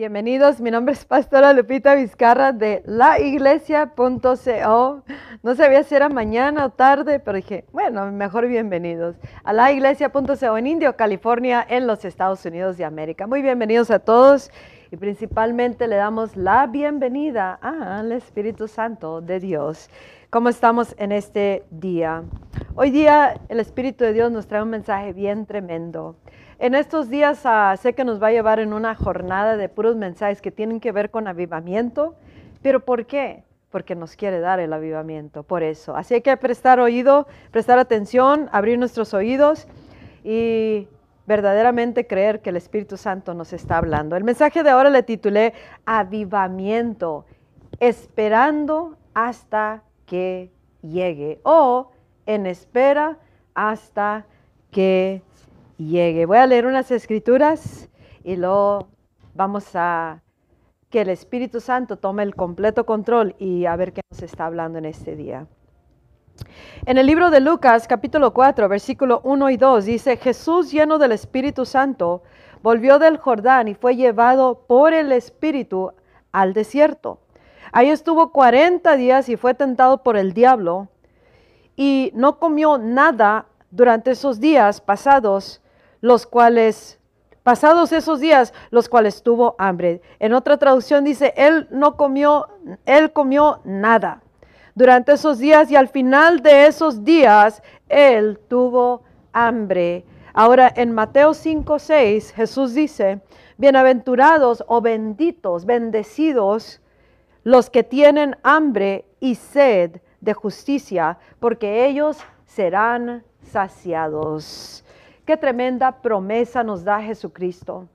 Bienvenidos, mi nombre es Pastora Lupita Vizcarra de laiglesia.co. No sabía si era mañana o tarde, pero dije, bueno, mejor bienvenidos a laiglesia.co en Indio, California, en los Estados Unidos de América. Muy bienvenidos a todos y principalmente le damos la bienvenida al Espíritu Santo de Dios. ¿Cómo estamos en este día? Hoy día el Espíritu de Dios nos trae un mensaje bien tremendo. En estos días ah, sé que nos va a llevar en una jornada de puros mensajes que tienen que ver con avivamiento, pero ¿por qué? Porque nos quiere dar el avivamiento, por eso. Así hay que prestar oído, prestar atención, abrir nuestros oídos y verdaderamente creer que el Espíritu Santo nos está hablando. El mensaje de ahora le titulé Avivamiento, esperando hasta que llegue o en espera hasta que llegue. Voy a leer unas escrituras y luego vamos a que el Espíritu Santo tome el completo control y a ver qué nos está hablando en este día. En el libro de Lucas capítulo 4, versículo 1 y 2 dice, Jesús lleno del Espíritu Santo volvió del Jordán y fue llevado por el Espíritu al desierto. Ahí estuvo 40 días y fue tentado por el diablo y no comió nada durante esos días pasados los cuales, pasados esos días, los cuales tuvo hambre. En otra traducción dice, él no comió, él comió nada durante esos días y al final de esos días, él tuvo hambre. Ahora en Mateo 5, 6, Jesús dice, bienaventurados o benditos, bendecidos los que tienen hambre y sed de justicia, porque ellos serán saciados. Qué tremenda promesa nos da Jesucristo.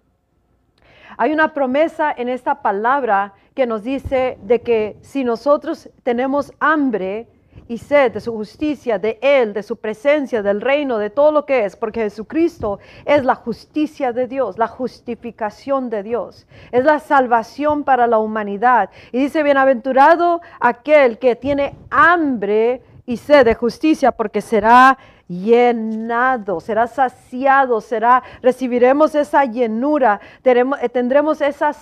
Hay una promesa en esta palabra que nos dice de que si nosotros tenemos hambre y sed de su justicia, de Él, de su presencia, del reino, de todo lo que es, porque Jesucristo es la justicia de Dios, la justificación de Dios, es la salvación para la humanidad. Y dice, bienaventurado aquel que tiene hambre y sed de justicia, porque será llenado, será saciado, será, recibiremos esa llenura, eh, tendremos esa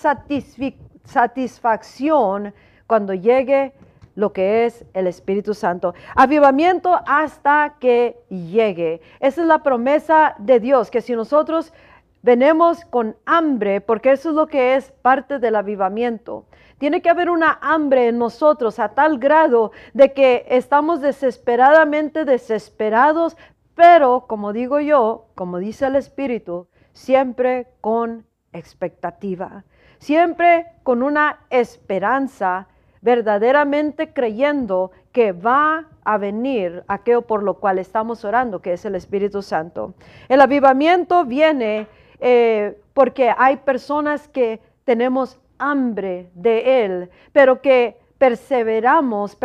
satisfacción cuando llegue lo que es el Espíritu Santo. Avivamiento hasta que llegue. Esa es la promesa de Dios, que si nosotros venemos con hambre, porque eso es lo que es parte del avivamiento. Tiene que haber una hambre en nosotros a tal grado de que estamos desesperadamente desesperados, pero como digo yo, como dice el Espíritu, siempre con expectativa, siempre con una esperanza, verdaderamente creyendo que va a venir aquello por lo cual estamos orando, que es el Espíritu Santo. El avivamiento viene eh, porque hay personas que tenemos hambre de Él, pero que perseveramos,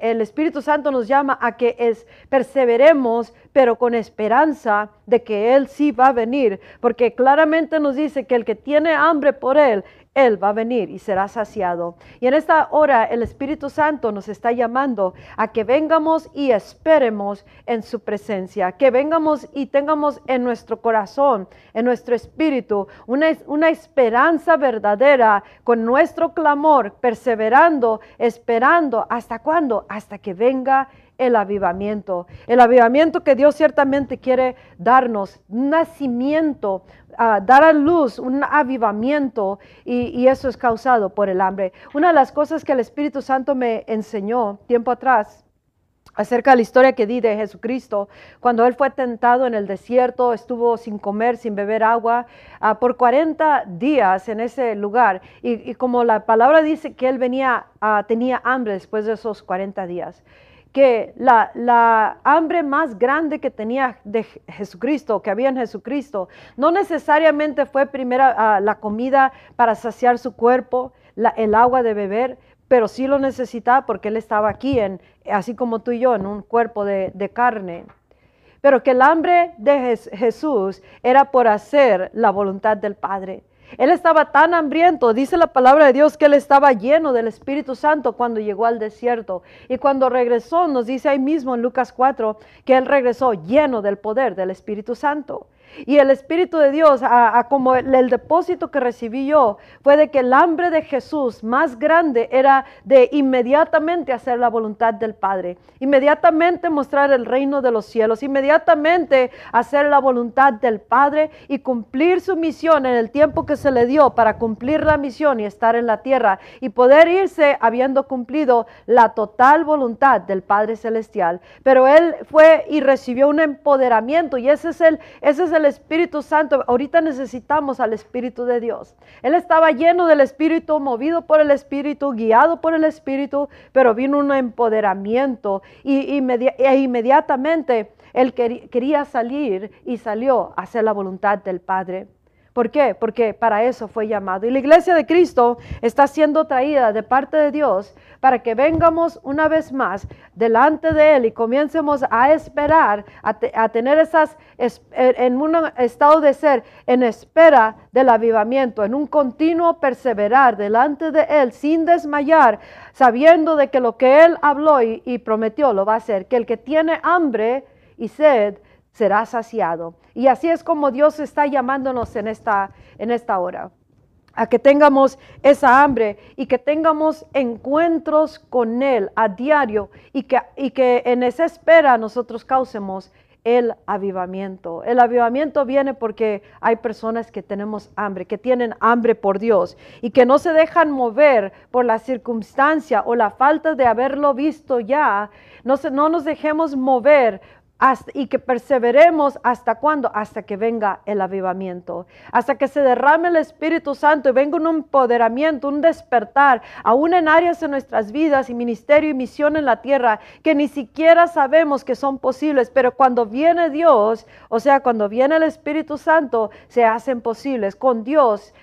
el Espíritu Santo nos llama a que es, perseveremos, pero con esperanza de que Él sí va a venir, porque claramente nos dice que el que tiene hambre por Él, él va a venir y será saciado. Y en esta hora el Espíritu Santo nos está llamando a que vengamos y esperemos en su presencia, que vengamos y tengamos en nuestro corazón, en nuestro espíritu, una, una esperanza verdadera con nuestro clamor, perseverando, esperando. ¿Hasta cuándo? Hasta que venga el avivamiento. El avivamiento que Dios ciertamente quiere darnos, nacimiento, dar a luz un avivamiento y, eso es causado por el hambre. Una de las cosas que el Espíritu Santo me enseñó tiempo atrás acerca de la historia que di de Jesucristo, cuando Él fue tentado en el desierto, estuvo sin comer, sin beber agua, ah, por 40 días en ese lugar. Y, como la palabra dice que Él venía, uh, tenía hambre después de esos 40 días que la, hambre más grande que tenía de Jesucristo, que había en Jesucristo, no necesariamente fue primero ah, la comida para saciar su cuerpo, el agua de beber, pero sí lo necesitaba porque Él estaba aquí, en, así como tú y yo, en un cuerpo de, de carne. Pero que el hambre de Jesús era por hacer la voluntad del Padre. Él estaba tan hambriento, dice la palabra de Dios, que él estaba lleno del Espíritu Santo cuando llegó al desierto. Y cuando regresó, nos dice ahí mismo en Lucas 4, que él regresó lleno del poder del Espíritu Santo. Y el Espíritu de Dios, como el, depósito que recibí yo, fue de que el hambre de Jesús más grande era de inmediatamente hacer la voluntad del Padre, inmediatamente mostrar el reino de los cielos, inmediatamente hacer la voluntad del Padre y cumplir su misión en el tiempo que se le dio para cumplir la misión y estar en la tierra y poder irse habiendo cumplido la total voluntad del Padre Celestial. Pero él fue y recibió un empoderamiento y ese es el, ese es el Espíritu Santo. Ahorita necesitamos al Espíritu de Dios. Él estaba lleno del Espíritu, movido por el Espíritu, guiado por el Espíritu, pero vino un empoderamiento y, e inmediatamente él quería salir y salió a hacer la voluntad del Padre. ¿Por qué? Porque para eso fue llamado. Y la iglesia de Cristo está siendo traída de parte de Dios para que vengamos una vez más delante de Él y comiencemos a esperar, a, tener esas, en un estado de ser en espera del avivamiento, en un continuo perseverar delante de Él sin desmayar, sabiendo de que lo que Él habló y, y prometió lo va a hacer, que el que tiene hambre y sed, será saciado. Y así es como Dios está llamándonos en esta, en esta hora, a que tengamos esa hambre y que tengamos encuentros con Él a diario y que, y que en esa espera nosotros causemos el avivamiento. El avivamiento viene porque hay personas que tenemos hambre, que tienen hambre por Dios y que no se dejan mover por la circunstancia o la falta de haberlo visto ya. No, se, no nos dejemos mover y que perseveremos hasta cuándo? Hasta que venga el avivamiento, hasta que se derrame el Espíritu Santo y venga un empoderamiento, un despertar, aún en áreas de nuestras vidas y ministerio y misión en la tierra que ni siquiera sabemos que son posibles, pero cuando viene Dios, o sea, cuando viene el Espíritu Santo, se hacen posibles. Con Dios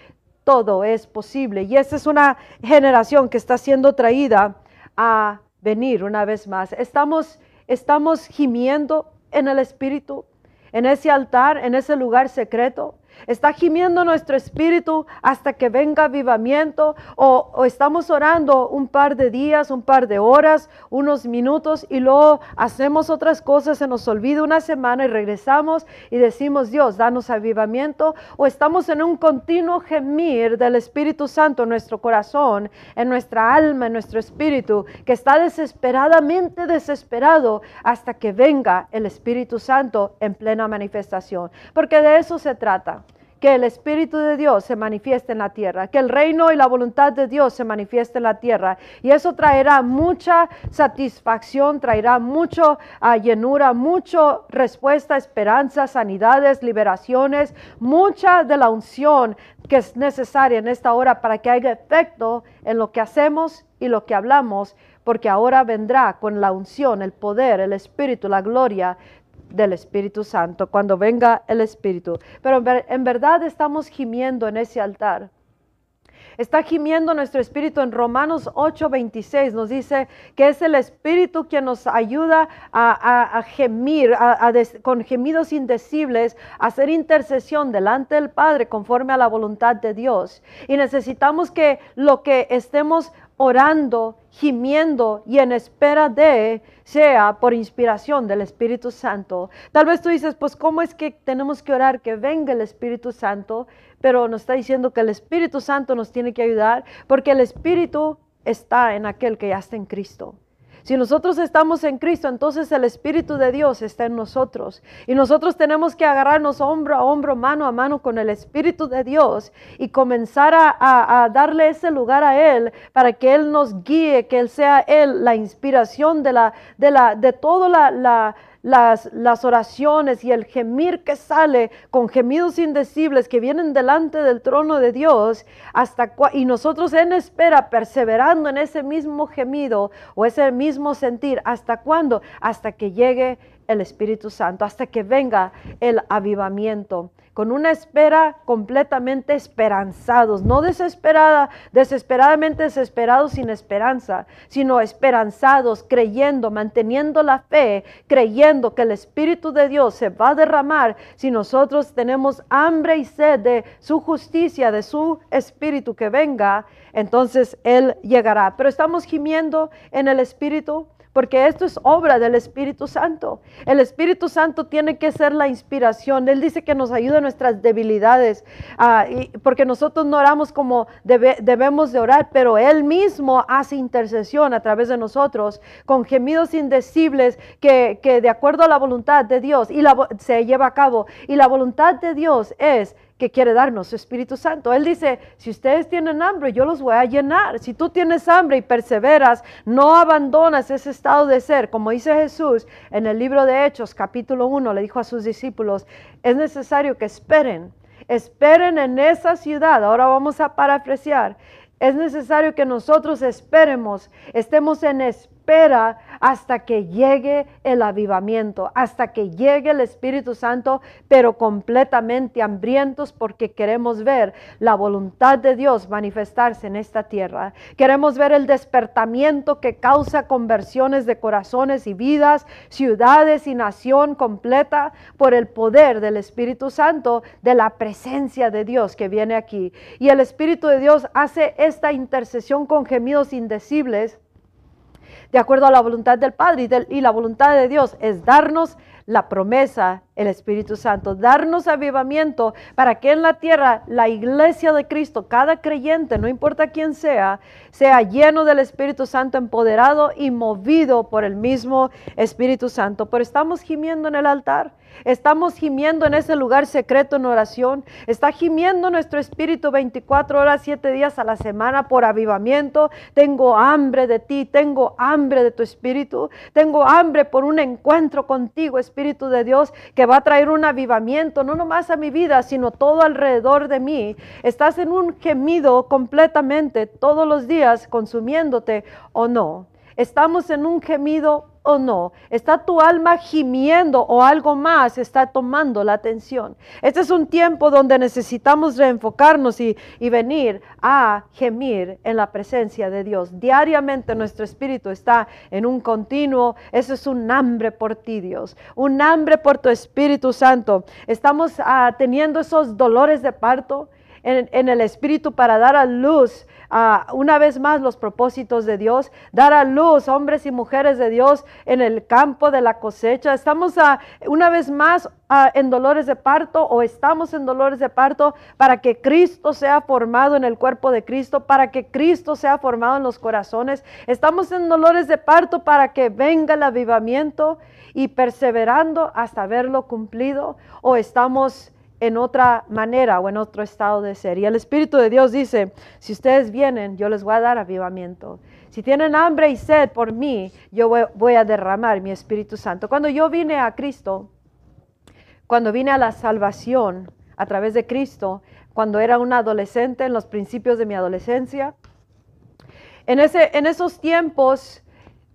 todo es posible y esta es una generación que está siendo traída a venir una vez más. Estamos estamos gimiendo en el Espíritu, en ese altar, en ese lugar secreto. Está gimiendo nuestro espíritu hasta que venga avivamiento o, estamos orando un par de días, un par de horas, unos minutos y luego hacemos otras cosas, se nos olvida una semana y regresamos y decimos, Dios, danos avivamiento o estamos en un continuo gemir del Espíritu Santo en nuestro corazón, en nuestra alma, en nuestro espíritu, que está desesperadamente desesperado hasta que venga el Espíritu Santo en plena manifestación. Porque de eso se trata que el Espíritu de Dios se manifieste en la tierra, que el reino y la voluntad de Dios se manifieste en la tierra. Y eso traerá mucha satisfacción, traerá mucho uh, llenura, mucha respuesta, esperanza, sanidades, liberaciones, mucha de la unción que es necesaria en esta hora para que haya efecto en lo que hacemos y lo que hablamos, porque ahora vendrá con la unción, el poder, el Espíritu, la gloria del Espíritu Santo, cuando venga el Espíritu. Pero en verdad estamos gimiendo en ese altar. Está gimiendo nuestro espíritu en Romanos 8:26. Nos dice que es el espíritu quien nos ayuda a, gemir con gemidos indecibles, a hacer intercesión delante del Padre conforme a la voluntad de Dios. Y necesitamos que lo que estemos orando, gimiendo y en espera de sea por inspiración del Espíritu Santo. Tal vez tú dices, pues ¿cómo es que tenemos que orar que venga el Espíritu Santo? Pero nos está diciendo que el Espíritu Santo nos tiene que ayudar porque el Espíritu está en aquel que ya está en Cristo. Si nosotros estamos en Cristo, entonces el Espíritu de Dios está en nosotros. Y nosotros tenemos que agarrarnos hombro a hombro, mano a mano con el Espíritu de Dios y comenzar a, darle ese lugar a Él para que Él nos guíe, que Él sea Él la inspiración de, la, de, la, de toda la las, las oraciones y el gemir que sale con gemidos indecibles que vienen delante del trono de Dios, hasta y nosotros en espera, perseverando en ese mismo gemido o ese mismo sentir, ¿hasta cuándo? Hasta que llegue el Espíritu Santo, hasta que venga el avivamiento con una espera completamente esperanzados, no desesperada, desesperadamente desesperados sin esperanza, sino esperanzados, creyendo, manteniendo la fe, creyendo que el Espíritu de Dios se va a derramar si nosotros tenemos hambre y sed de su justicia, de su Espíritu que venga, entonces Él llegará. Pero estamos gimiendo en el Espíritu porque esto es obra del Espíritu Santo. El Espíritu Santo tiene que ser la inspiración. Él dice que nos ayuda en nuestras debilidades, ah, porque nosotros no oramos como debemos de orar, pero Él mismo hace intercesión a través de nosotros con gemidos indecibles que, de acuerdo a la voluntad de Dios y se lleva a cabo. Y la voluntad de Dios es que quiere darnos Espíritu Santo. Él dice, si ustedes tienen hambre, yo los voy a llenar. Si tú tienes hambre y perseveras, no abandonas ese estado de ser. Como dice Jesús en el libro de Hechos, capítulo 1, le dijo a sus discípulos, es necesario que esperen. Esperen en esa ciudad. Ahora vamos a parafrasear. Es necesario que nosotros esperemos, estemos en espera espera hasta que llegue el avivamiento, hasta que llegue el Espíritu Santo, pero completamente hambrientos porque queremos ver la voluntad de Dios manifestarse en esta tierra. Queremos ver el despertamiento que causa conversiones de corazones y vidas, ciudades y nación completa por el poder del Espíritu Santo, de la presencia de Dios que viene aquí. Y el Espíritu de Dios hace esta intercesión con gemidos indecibles de acuerdo a la voluntad del Padre y, la voluntad de Dios es darnos la promesa, el Espíritu Santo, darnos avivamiento para que en la tierra la iglesia de Cristo, cada creyente, no importa quién sea, sea lleno del Espíritu Santo, empoderado y movido por el mismo Espíritu Santo. Pero estamos gimiendo en el altar. Estamos gimiendo en ese lugar secreto en oración. Está gimiendo nuestro espíritu 24 horas, 7 días a la semana por avivamiento. Tengo hambre de ti, tengo hambre de tu espíritu. Tengo hambre por un encuentro contigo, Espíritu de Dios, que va a traer un avivamiento, no nomás a mi vida, sino todo alrededor de mí. Estás en un gemido completamente todos los días consumiéndote o no. Estamos en un gemido o no? ¿Está tu alma gimiendo o algo más está tomando la atención? Este es un tiempo donde necesitamos reenfocarnos y, y venir a gemir en la presencia de Dios. Diariamente nuestro espíritu está en un continuo, eso es un hambre por ti, Dios, un hambre por tu Espíritu Santo. Estamos ah, teniendo esos dolores de parto en, el Espíritu para dar a luz una vez más los propósitos de Dios, dar a luz hombres y mujeres de Dios en el campo de la cosecha. Estamos una vez más en dolores de parto o estamos en dolores de parto para que Cristo sea formado en el cuerpo de Cristo, para que Cristo sea formado en los corazones. Estamos en dolores de parto para que venga el avivamiento y perseverando hasta verlo cumplido o estamos en otra manera o en otro estado de ser. Y el Espíritu de Dios dice, si ustedes vienen, yo les voy a dar avivamiento. Si tienen hambre y sed por mí, yo voy, a derramar mi Espíritu Santo. Cuando yo vine a Cristo, cuando vine a la salvación a través de Cristo, cuando era un adolescente en los principios de mi adolescencia, en, ese, en esos tiempos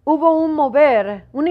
hubo un mover, un,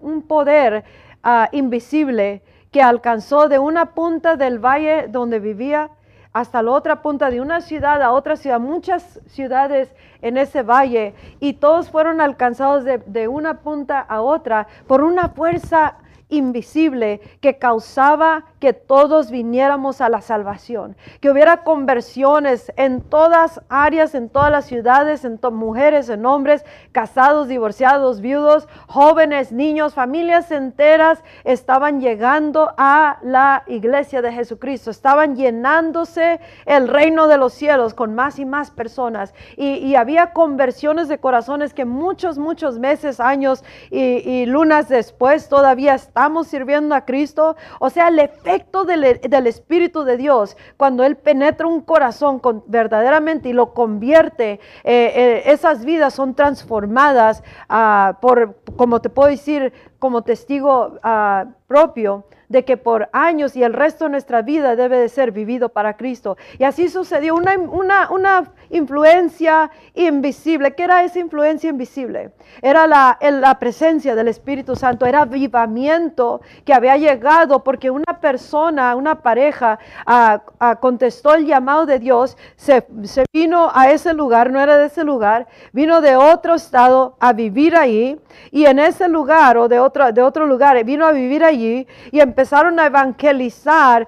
un poder ah, invisible que alcanzó de una punta del valle donde vivía hasta la otra punta de una ciudad a otra ciudad, muchas ciudades en ese valle, y todos fueron alcanzados de, de una punta a otra por una fuerza invisible que causaba que todos viniéramos a la salvación, que hubiera conversiones en todas áreas, en todas las ciudades, en mujeres, en hombres, casados, divorciados, viudos, jóvenes, niños, familias enteras estaban llegando a la iglesia de Jesucristo, estaban llenándose el reino de los cielos con más y más personas. Y, había conversiones de corazones que muchos, muchos meses, años y, y lunas después todavía estamos sirviendo a Cristo. O sea, el efecto del, del Espíritu de Dios, cuando Él penetra un corazón verdaderamente y lo convierte, eh, eh, esas vidas son transformadas uh, por, como te puedo decir, como testigo uh, propio de que por años y el resto de nuestra vida debe de ser vivido para Cristo. Y así sucedió una, una, una influencia invisible. ¿Qué era esa influencia invisible? Era la, la presencia del Espíritu Santo, era avivamiento que había llegado porque una persona, una pareja, ah, contestó el llamado de Dios, se, se vino a ese lugar, no era de ese lugar, vino de otro estado a vivir ahí y en ese lugar o de otro, de otro lugar vino a vivir allí y empezó empezaron a evangelizar,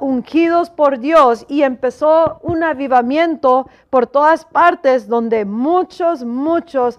ungidos por Dios y empezó un avivamiento por todas partes donde muchos, muchos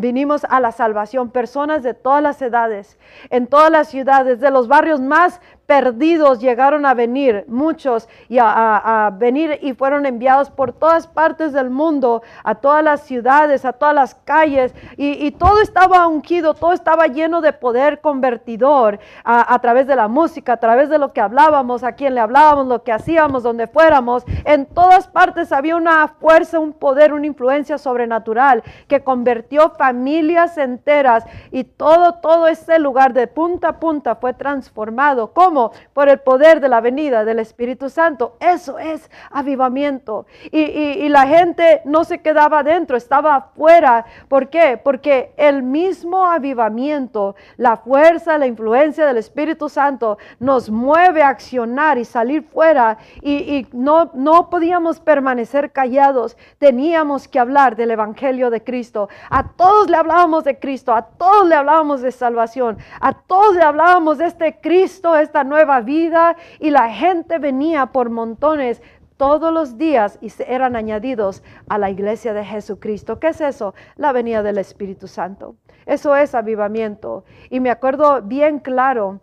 vinimos a la salvación, personas de todas las edades, en todas las ciudades, de los barrios más perdidos llegaron a venir, muchos, y a, venir y fueron enviados por todas partes del mundo, a todas las ciudades, a todas las calles, y, todo estaba ungido, todo estaba lleno de poder convertidor a, través de la música, a través de lo que hablábamos, a quien le hablábamos, lo que hacíamos, donde fuéramos. En todas partes había una fuerza, un poder, una influencia sobrenatural que convirtió familias enteras y todo, todo ese lugar de punta a punta fue transformado. ¿Cómo? Por el poder de la venida del Espíritu Santo. Eso es avivamiento. Y, la gente no se quedaba adentro, estaba afuera. ¿Por qué? Porque el mismo avivamiento, la fuerza, la influencia del Espíritu Santo nos mueve a accionar y salir fuera. Y, no, no podíamos permanecer callados. Teníamos que hablar del Evangelio de Cristo. A todos le hablábamos de Cristo, a todos le hablábamos de salvación, a todos le hablábamos de este Cristo, esta nueva vida y la gente venía por montones todos los días y eran añadidos a la iglesia de Jesucristo. ¿Qué es eso? La venida del Espíritu Santo. Eso es avivamiento. Y me acuerdo bien claro,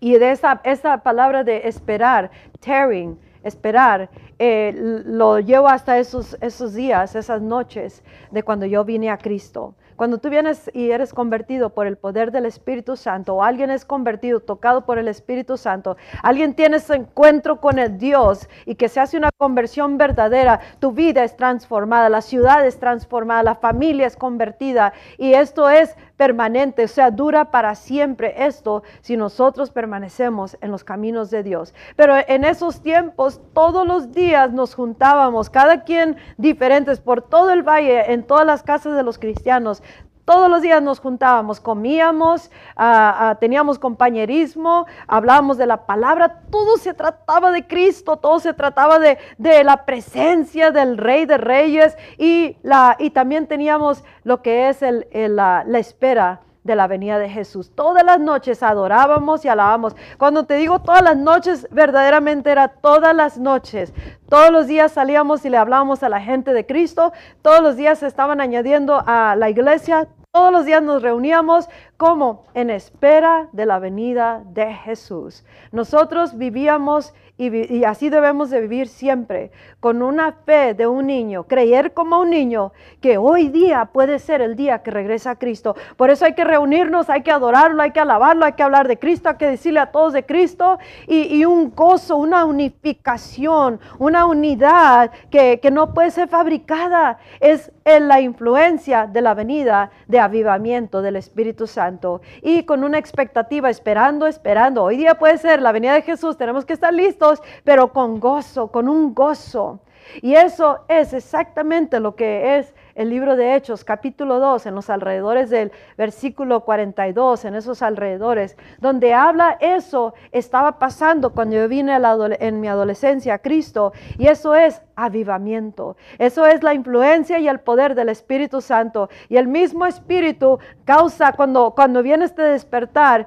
y de esa, esa palabra de esperar, tearing, esperar, eh, lo llevo hasta esos, esos días, esas noches de cuando yo vine a Cristo. Cuando tú vienes y eres convertido por el poder del Espíritu Santo, o alguien es convertido, tocado por el Espíritu Santo, alguien tiene ese encuentro con el Dios y que se hace una conversión verdadera, tu vida es transformada, la ciudad es transformada, la familia es convertida y esto es permanente, o sea, dura para siempre esto si nosotros permanecemos en los caminos de Dios. Pero en esos tiempos, todos los días nos juntábamos, cada quien diferentes, por todo el valle, en todas las casas de los cristianos, todos los días nos juntábamos, comíamos, ah, ah, teníamos compañerismo, hablábamos de la palabra, todo se trataba de Cristo, todo se trataba de, la presencia del Rey de Reyes y, también teníamos lo que es la, la espera de la venida de Jesús. Todas las noches adorábamos y alabamos. Cuando te digo todas las noches, verdaderamente era todas las noches. Todos los días salíamos y le hablábamos a la gente de Cristo. Todos los días se estaban añadiendo a la iglesia. Todos los días nos reuníamos como en espera de la venida de Jesús. Nosotros vivíamos y, así debemos de vivir siempre, con una fe de un niño, creer como un niño que hoy día puede ser el día que regresa Cristo. Por eso hay que reunirnos, hay que adorarlo, hay que alabarlo, hay que hablar de Cristo, hay que decirle a todos de Cristo y, un gozo, una unificación, una unidad que, que no puede ser fabricada. Es en la influencia de la venida de avivamiento del Espíritu Santo y con una expectativa, esperando, esperando. Hoy día puede ser la venida de Jesús, tenemos que estar listos, pero con gozo, con un gozo. Y eso es exactamente lo que es el libro de Hechos, capítulo 2, en los alrededores del versículo 42, en esos alrededores, donde habla eso, estaba pasando cuando yo vine en mi adolescencia a Cristo, y eso es avivamiento. Eso es la influencia y el poder del Espíritu Santo. Y el mismo Espíritu causa, cuando, cuando viene este despertar,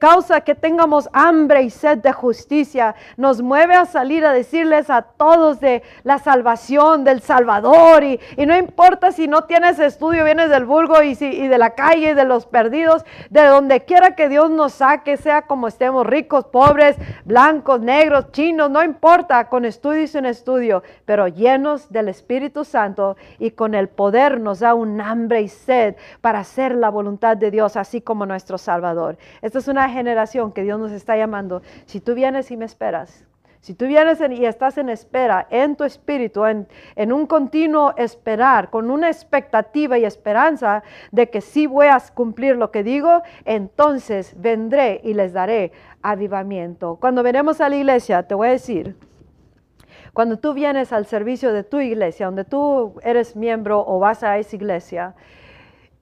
causa que tengamos hambre y sed de justicia. Nos mueve a salir a decirles a todos de la salvación, del Salvador. Y, y no importa si no tienes estudio, vienes del vulgo y, si, de la calle, de los perdidos, de donde quiera que Dios nos saque, sea como estemos, ricos, pobres, blancos, negros, chinos, no importa, con estudio y sin estudio, pero llenos del Espíritu Santo y con el poder nos da un hambre y sed para hacer la voluntad de Dios, así como nuestro Salvador. Esta es una generación que Dios nos está llamando. Si tú vienes y me esperas, si tú vienes y estás en espera, en tu espíritu, en, un continuo esperar, con una expectativa y esperanza de que sí voy a cumplir lo que digo, entonces vendré y les daré avivamiento. Cuando venemos a la iglesia, te voy a decir, cuando tú vienes al servicio de tu iglesia, donde tú eres miembro o vas a esa iglesia,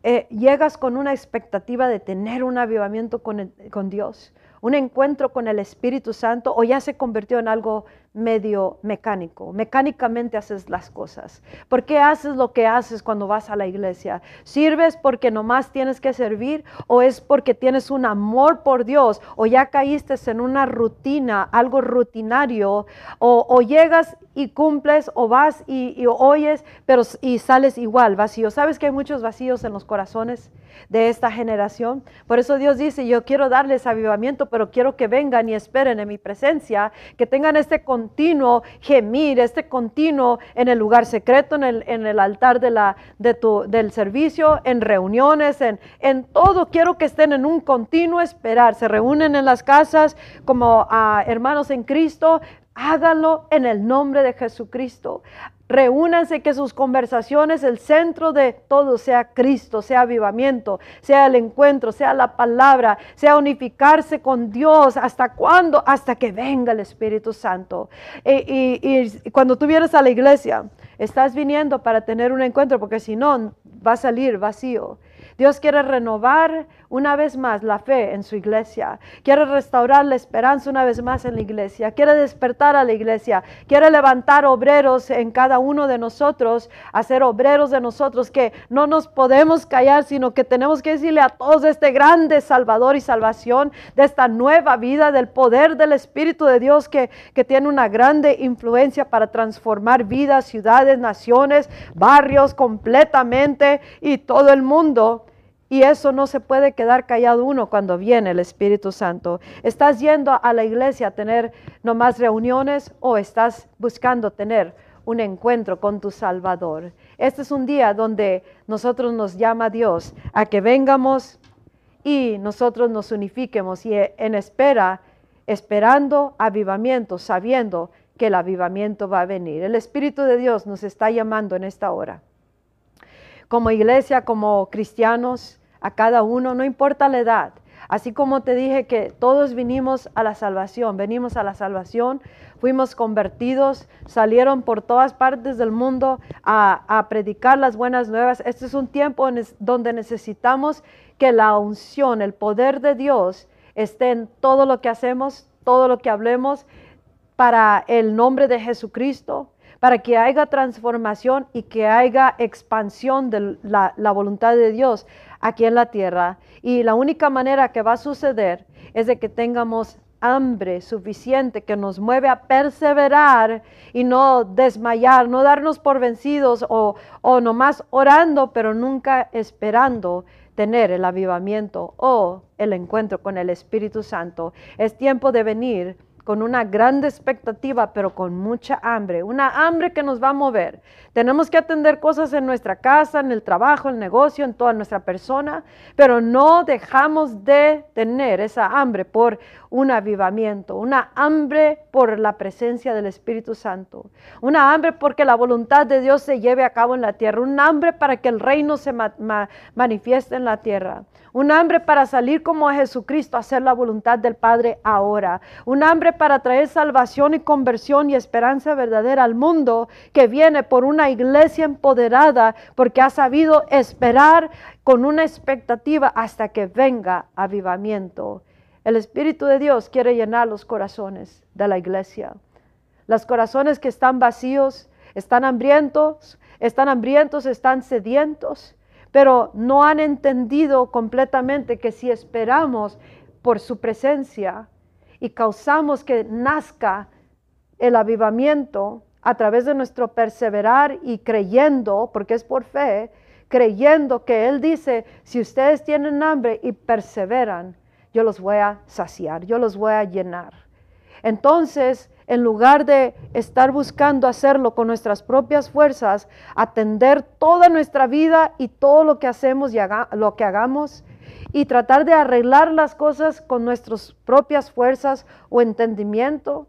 eh, llegas con una expectativa de tener un avivamiento con, con Dios un encuentro con el Espíritu Santo o ya se convirtió en algo medio mecánico. Mecánicamente haces las cosas. ¿Por qué haces lo que haces cuando vas a la iglesia? ¿Sirves porque nomás tienes que servir o es porque tienes un amor por Dios o ya caíste en una rutina, algo rutinario o, llegas y cumples o vas y, y oyes pero y sales igual vacío? ¿Sabes que hay muchos vacíos en los corazones? de esta generación. Por eso Dios dice, yo quiero darles avivamiento, pero quiero que vengan y esperen en mi presencia, que tengan este continuo gemir, este continuo en el lugar secreto, en el, en el altar de la, de tu, del servicio, en reuniones, en, en todo. Quiero que estén en un continuo esperar. Se reúnen en las casas como a hermanos en Cristo, háganlo en el nombre de Jesucristo. Reúnanse que sus conversaciones, el centro de todo sea Cristo, sea avivamiento, sea el encuentro, sea la palabra, sea unificarse con Dios. ¿Hasta cuándo? Hasta que venga el Espíritu Santo. Y, y cuando tú vienes a la iglesia, estás viniendo para tener un encuentro, porque si no, va a salir vacío. Dios quiere renovar una vez más la fe en su iglesia. Quiere restaurar la esperanza una vez más en la iglesia. Quiere despertar a la iglesia. Quiere levantar obreros en cada uno de nosotros, hacer obreros de nosotros que no nos podemos callar, sino que tenemos que decirle a todos de este grande Salvador y salvación, de esta nueva vida, del poder del Espíritu de Dios que, que tiene una grande influencia para transformar vidas, ciudades, naciones, barrios completamente y todo el mundo. Y eso no se puede quedar callado uno cuando viene el Espíritu Santo. ¿Estás yendo a la iglesia a tener nomás reuniones o estás buscando tener un encuentro con tu Salvador? Este es un día donde nosotros nos llama Dios a que vengamos y nosotros nos unifiquemos y en espera, esperando avivamiento, sabiendo que el avivamiento va a venir. El Espíritu de Dios nos está llamando en esta hora como iglesia, como cristianos, a cada uno, no importa la edad. Así como te dije que todos vinimos a la salvación, venimos a la salvación, fuimos convertidos, salieron por todas partes del mundo a, predicar las buenas nuevas. Este es un tiempo donde necesitamos que la unción, el poder de Dios esté en todo lo que hacemos, todo lo que hablemos para el nombre de Jesucristo, para que haya transformación y que haya expansión de la, voluntad de Dios aquí en la tierra. Y la única manera que va a suceder es de que tengamos hambre suficiente que nos mueve a perseverar y no desmayar, no darnos por vencidos o, o nomás orando, pero nunca esperando tener el avivamiento o el encuentro con el Espíritu Santo. Es tiempo de venir con una gran expectativa, pero con mucha hambre, una hambre que nos va a mover. Tenemos que atender cosas en nuestra casa, en el trabajo, en el negocio, en toda nuestra persona, pero no dejamos de tener esa hambre por un avivamiento, una hambre por la presencia del Espíritu Santo, una hambre porque la voluntad de Dios se lleve a cabo en la tierra, un hambre para que el reino se manifieste en la tierra, un hambre para salir como a Jesucristo a hacer la voluntad del Padre ahora, un hambre para traer salvación y conversión y esperanza verdadera al mundo que viene por una iglesia empoderada porque ha sabido esperar con una expectativa hasta que venga avivamiento. El Espíritu de Dios quiere llenar los corazones de la iglesia. Los corazones que están vacíos, están hambrientos, están hambrientos, están sedientos, pero no han entendido completamente que si esperamos por su presencia, y causamos que nazca el avivamiento a través de nuestro perseverar y creyendo, porque es por fe, creyendo que Él dice, si ustedes tienen hambre y perseveran, yo los voy a saciar, yo los voy a llenar. Entonces, en lugar de estar buscando hacerlo con nuestras propias fuerzas, atender toda nuestra vida y todo lo que hacemos y lo que hagamos, y tratar de arreglar las cosas con nuestras propias fuerzas o entendimiento,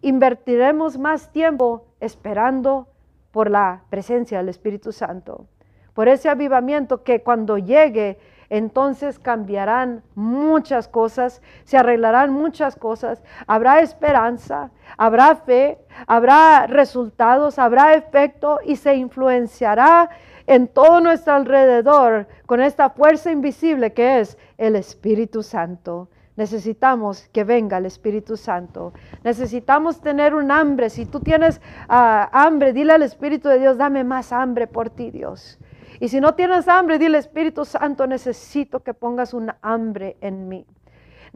invertiremos más tiempo esperando por la presencia del Espíritu Santo, por ese avivamiento que cuando llegue, entonces cambiarán muchas cosas, se arreglarán muchas cosas, habrá esperanza, habrá fe, habrá resultados, habrá efecto y se influenciará en todo nuestro alrededor con esta fuerza invisible que es el Espíritu Santo. necesitamos que venga el Espíritu Santo. Necesitamos tener un hambre. Si tú tienes ah, hambre, dile al Espíritu de Dios, dame más hambre por ti, Dios. Y si no tienes hambre, dile Espíritu Santo, necesito que pongas un hambre en mí.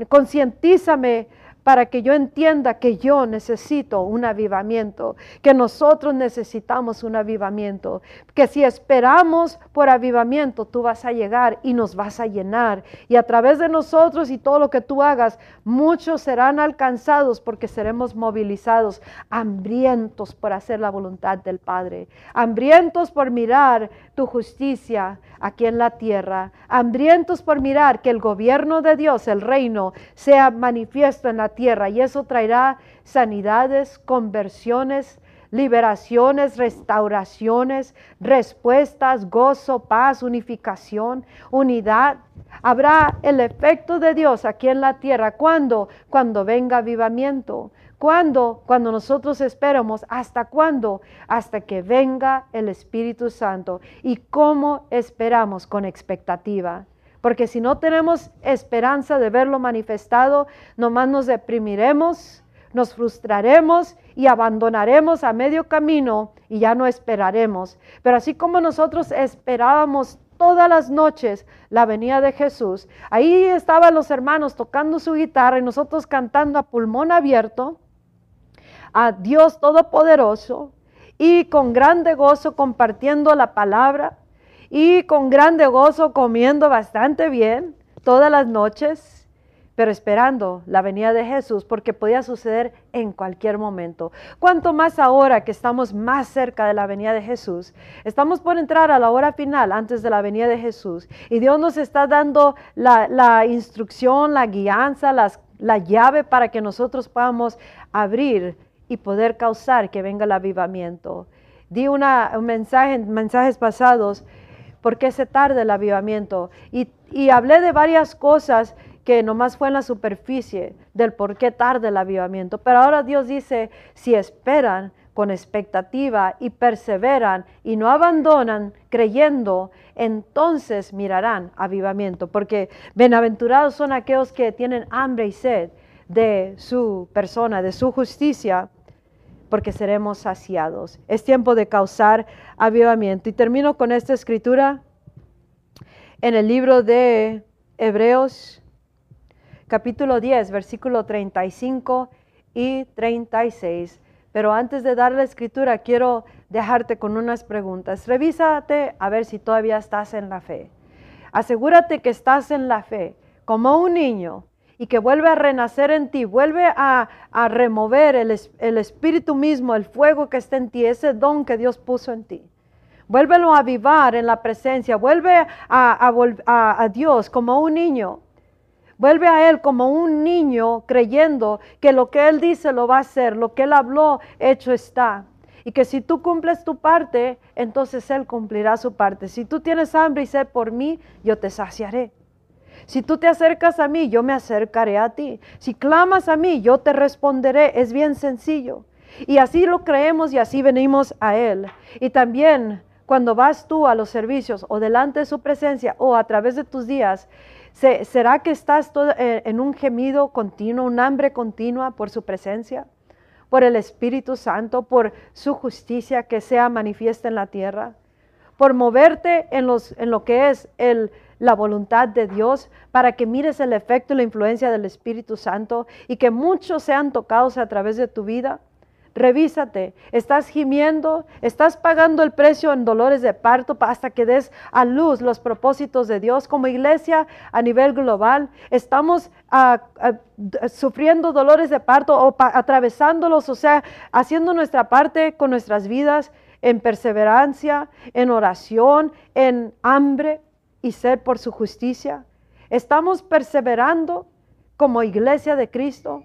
Concientízame para que yo entienda que yo necesito un avivamiento, que nosotros necesitamos un avivamiento, que si esperamos por avivamiento, tú vas a llegar y nos vas a llenar. Y a través de nosotros y todo lo que tú hagas, muchos serán alcanzados porque seremos movilizados, hambrientos por hacer la voluntad del Padre, hambrientos por mirar tu justicia aquí en la tierra, hambrientos por mirar que el gobierno de Dios, el reino, sea manifiesto en la tierra y eso traerá sanidades, conversiones, liberaciones, restauraciones, respuestas, gozo, paz, unificación, unidad. Habrá el efecto de Dios aquí en la tierra. ¿Cuándo? Cuando venga avivamiento. ¿Cuándo? Cuando nosotros esperamos. ¿Hasta cuándo? Hasta que venga el Espíritu Santo. ¿Y cómo esperamos? Con expectativa. Porque si no tenemos esperanza de verlo manifestado, nomás nos deprimiremos, nos frustraremos y abandonaremos a medio camino y ya no esperaremos. Pero así como nosotros esperábamos todas las noches la venida de Jesús, ahí estaban los hermanos tocando su guitarra y nosotros cantando a pulmón abierto a Dios Todopoderoso y con grande gozo compartiendo la palabra y con grande gozo comiendo bastante bien todas las noches, pero esperando la venida de Jesús porque podía suceder en cualquier momento. Cuanto más ahora que estamos más cerca de la venida de Jesús, estamos por entrar a la hora final antes de la venida de Jesús y Dios nos está dando la, instrucción, la guianza, la llave para que nosotros podamos abrir y poder causar que venga el avivamiento. Di una, un mensaje en mensajes pasados, ¿por qué se tarda el avivamiento? Y, y hablé de varias cosas que nomás fue en la superficie del por qué tarda el avivamiento. Pero ahora Dios dice, si esperan con expectativa y perseveran y no abandonan creyendo, entonces mirarán avivamiento. Porque bienaventurados son aquellos que tienen hambre y sed de su persona, de su justicia, porque seremos saciados. Es tiempo de causar avivamiento. Y termino con esta escritura en el libro de Hebreos, capítulo 10, versículo 35 y 36. Pero antes de dar la escritura, quiero dejarte con unas preguntas. Revísate a ver si todavía estás en la fe. Asegúrate que estás en la fe, como un niño y que vuelve a renacer en ti, vuelve a, remover el, espíritu mismo, el fuego que está en ti, ese don que Dios puso en ti. Vuélvelo a avivar en la presencia, vuelve a, a Dios como un niño. Vuelve a Él como un niño creyendo que lo que Él dice lo va a hacer, lo que Él habló, hecho está. Y que si tú cumples tu parte, entonces Él cumplirá su parte. Si tú tienes hambre y sed por mí, yo te saciaré. Si tú te acercas a mí, yo me acercaré a ti. Si clamas a mí, yo te responderé. Es bien sencillo. Y así lo creemos y así venimos a Él. Y también cuando vas tú a los servicios o delante de su presencia o a través de tus días, ¿será que estás eh, en un gemido continuo, un hambre continua por su presencia? por el Espíritu Santo, por su justicia que sea manifiesta en la tierra, por moverte en, los, en lo que es el, la voluntad de Dios, para que mires el efecto y la influencia del Espíritu Santo y que muchos sean tocados a través de tu vida. Revísate, estás gimiendo, estás pagando el precio en dolores de parto hasta que des a luz los propósitos de Dios. Como iglesia a nivel global, estamos ah, ah, sufriendo dolores de parto o atravesándolos, o sea, haciendo nuestra parte con nuestras vidas en perseverancia, en oración, en hambre, y ser por su justicia? ¿Estamos perseverando como iglesia de Cristo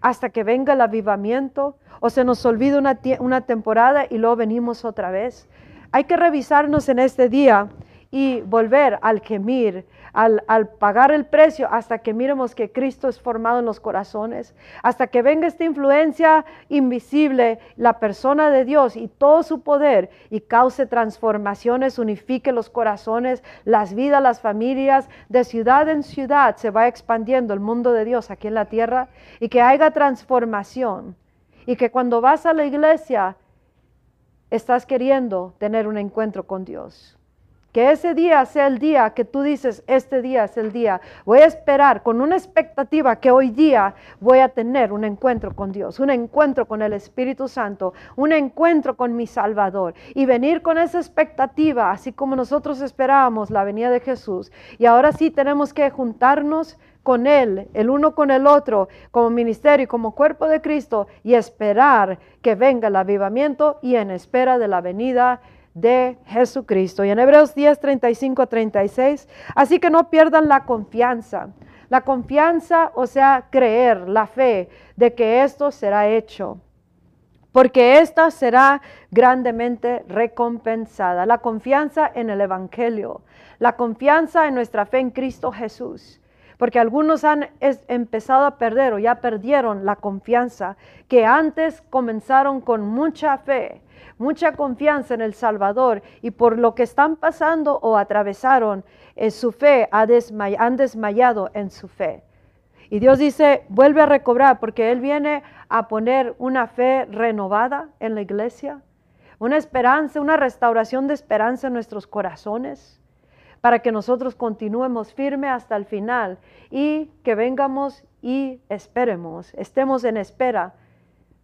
hasta que venga el avivamiento o se nos olvida una, una temporada y luego venimos otra vez? Hay que revisarnos en este día y volver al gemir, al, al, pagar el precio hasta que miremos que Cristo es formado en los corazones, hasta que venga esta influencia invisible, la persona de Dios y todo su poder y cause transformaciones, unifique los corazones, las vidas, las familias, de ciudad en ciudad se va expandiendo el mundo de Dios aquí en la tierra y que haya transformación y que cuando vas a la iglesia estás queriendo tener un encuentro con Dios. Que ese día sea el día que tú dices, este día es el día. Voy a esperar con una expectativa que hoy día voy a tener un encuentro con Dios, un encuentro con el Espíritu Santo, un encuentro con mi Salvador. Y venir con esa expectativa, así como nosotros esperábamos la venida de Jesús. Y ahora sí tenemos que juntarnos con Él, el uno con el otro, como ministerio y como cuerpo de Cristo, y esperar que venga el avivamiento y en espera de la venida de Jesucristo. Y en Hebreos 10, 35 a 36, así que no pierdan la confianza. La confianza, o sea, creer, la fe de que esto será hecho. Porque esta será grandemente recompensada. La confianza en el Evangelio, la confianza en nuestra fe en Cristo Jesús porque algunos han empezado a perder o ya perdieron la confianza que antes comenzaron con mucha fe, mucha confianza en el Salvador y por lo que están pasando o atravesaron eh, su fe, han desmayado en su fe. Y Dios dice, vuelve a recobrar porque Él viene a poner una fe renovada en la iglesia, una esperanza, una restauración de esperanza en nuestros corazones para que nosotros continuemos firme hasta el final y que vengamos y esperemos, estemos en espera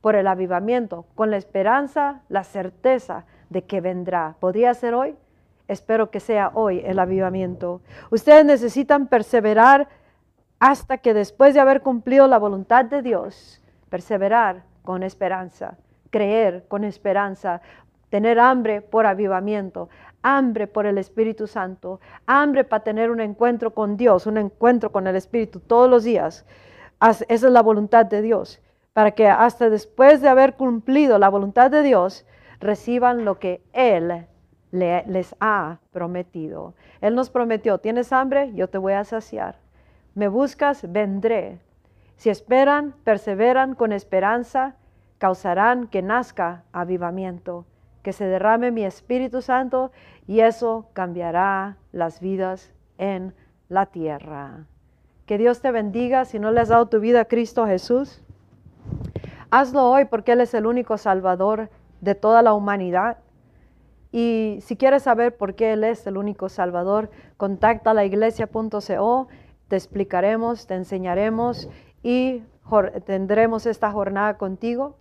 por el avivamiento, con la esperanza, la certeza de que vendrá. ¿Podría ser hoy? Espero que sea hoy el avivamiento. Ustedes necesitan perseverar hasta que después de haber cumplido la voluntad de Dios, perseverar con esperanza, creer con esperanza, tener hambre por avivamiento, hambre por el Espíritu Santo, hambre para tener un encuentro con Dios, un encuentro con el Espíritu todos los días. Esa es la voluntad de Dios, para que hasta después de haber cumplido la voluntad de Dios, reciban lo que Él les ha prometido. Él nos prometió, tienes hambre, yo te voy a saciar. Me buscas, vendré. Si esperan, perseveran con esperanza, causarán que nazca avivamiento que se derrame mi Espíritu Santo y eso cambiará las vidas en la tierra. Que Dios te bendiga si no le has dado tu vida a Cristo Jesús. Hazlo hoy porque Él es el único Salvador de toda la humanidad. Y si quieres saber por qué Él es el único Salvador, contacta a la iglesia.co, te explicaremos, te enseñaremos y tendremos esta jornada contigo.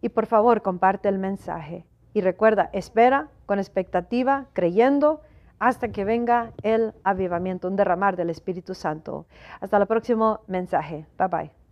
Y por favor, comparte el mensaje. Y recuerda, espera con expectativa, creyendo, hasta que venga el avivamiento, un derramar del Espíritu Santo. Hasta el próximo mensaje. Bye bye.